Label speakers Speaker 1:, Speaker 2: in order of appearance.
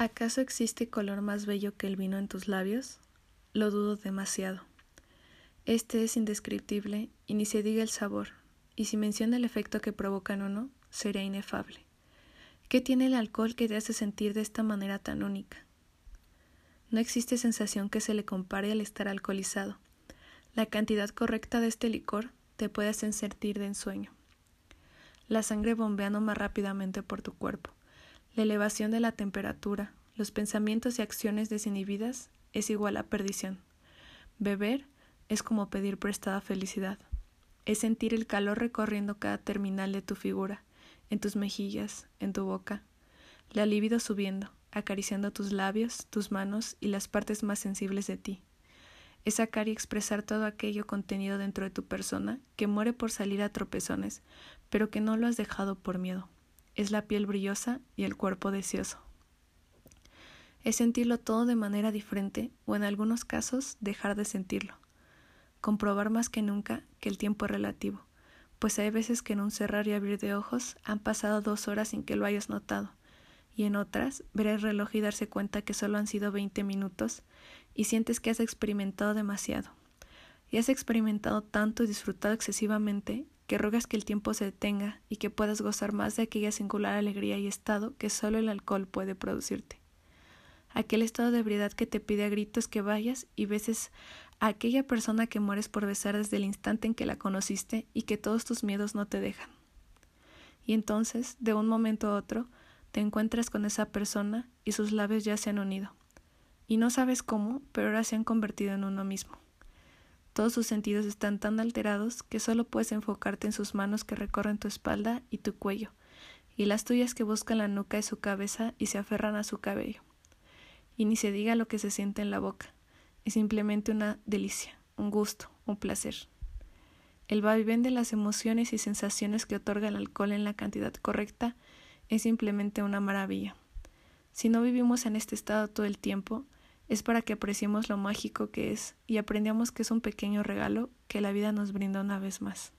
Speaker 1: ¿Acaso existe color más bello que el vino en tus labios? Lo dudo demasiado. Este es indescriptible y ni se diga el sabor, y si menciona el efecto que provoca en uno, sería inefable. ¿Qué tiene el alcohol que te hace sentir de esta manera tan única? No existe sensación que se le compare al estar alcoholizado. La cantidad correcta de este licor te puede hacer sentir de ensueño. La sangre bombeando más rápidamente por tu cuerpo la elevación de la temperatura, los pensamientos y acciones desinhibidas es igual a perdición. Beber es como pedir prestada felicidad. Es sentir el calor recorriendo cada terminal de tu figura, en tus mejillas, en tu boca. La libido subiendo, acariciando tus labios, tus manos y las partes más sensibles de ti. Es sacar y expresar todo aquello contenido dentro de tu persona que muere por salir a tropezones, pero que no lo has dejado por miedo es la piel brillosa y el cuerpo deseoso. Es sentirlo todo de manera diferente o en algunos casos dejar de sentirlo. Comprobar más que nunca que el tiempo es relativo, pues hay veces que en un cerrar y abrir de ojos han pasado dos horas sin que lo hayas notado, y en otras ver el reloj y darse cuenta que solo han sido veinte minutos y sientes que has experimentado demasiado. Y has experimentado tanto y disfrutado excesivamente que rogas que el tiempo se detenga y que puedas gozar más de aquella singular alegría y estado que solo el alcohol puede producirte. Aquel estado de ebriedad que te pide a gritos que vayas y beses a aquella persona que mueres por besar desde el instante en que la conociste y que todos tus miedos no te dejan. Y entonces, de un momento a otro, te encuentras con esa persona y sus labios ya se han unido. Y no sabes cómo, pero ahora se han convertido en uno mismo. Todos sus sentidos están tan alterados que solo puedes enfocarte en sus manos que recorren tu espalda y tu cuello, y las tuyas que buscan la nuca de su cabeza y se aferran a su cabello. Y ni se diga lo que se siente en la boca, es simplemente una delicia, un gusto, un placer. El vaivén de las emociones y sensaciones que otorga el alcohol en la cantidad correcta es simplemente una maravilla. Si no vivimos en este estado todo el tiempo, es para que apreciemos lo mágico que es y aprendamos que es un pequeño regalo que la vida nos brinda una vez más.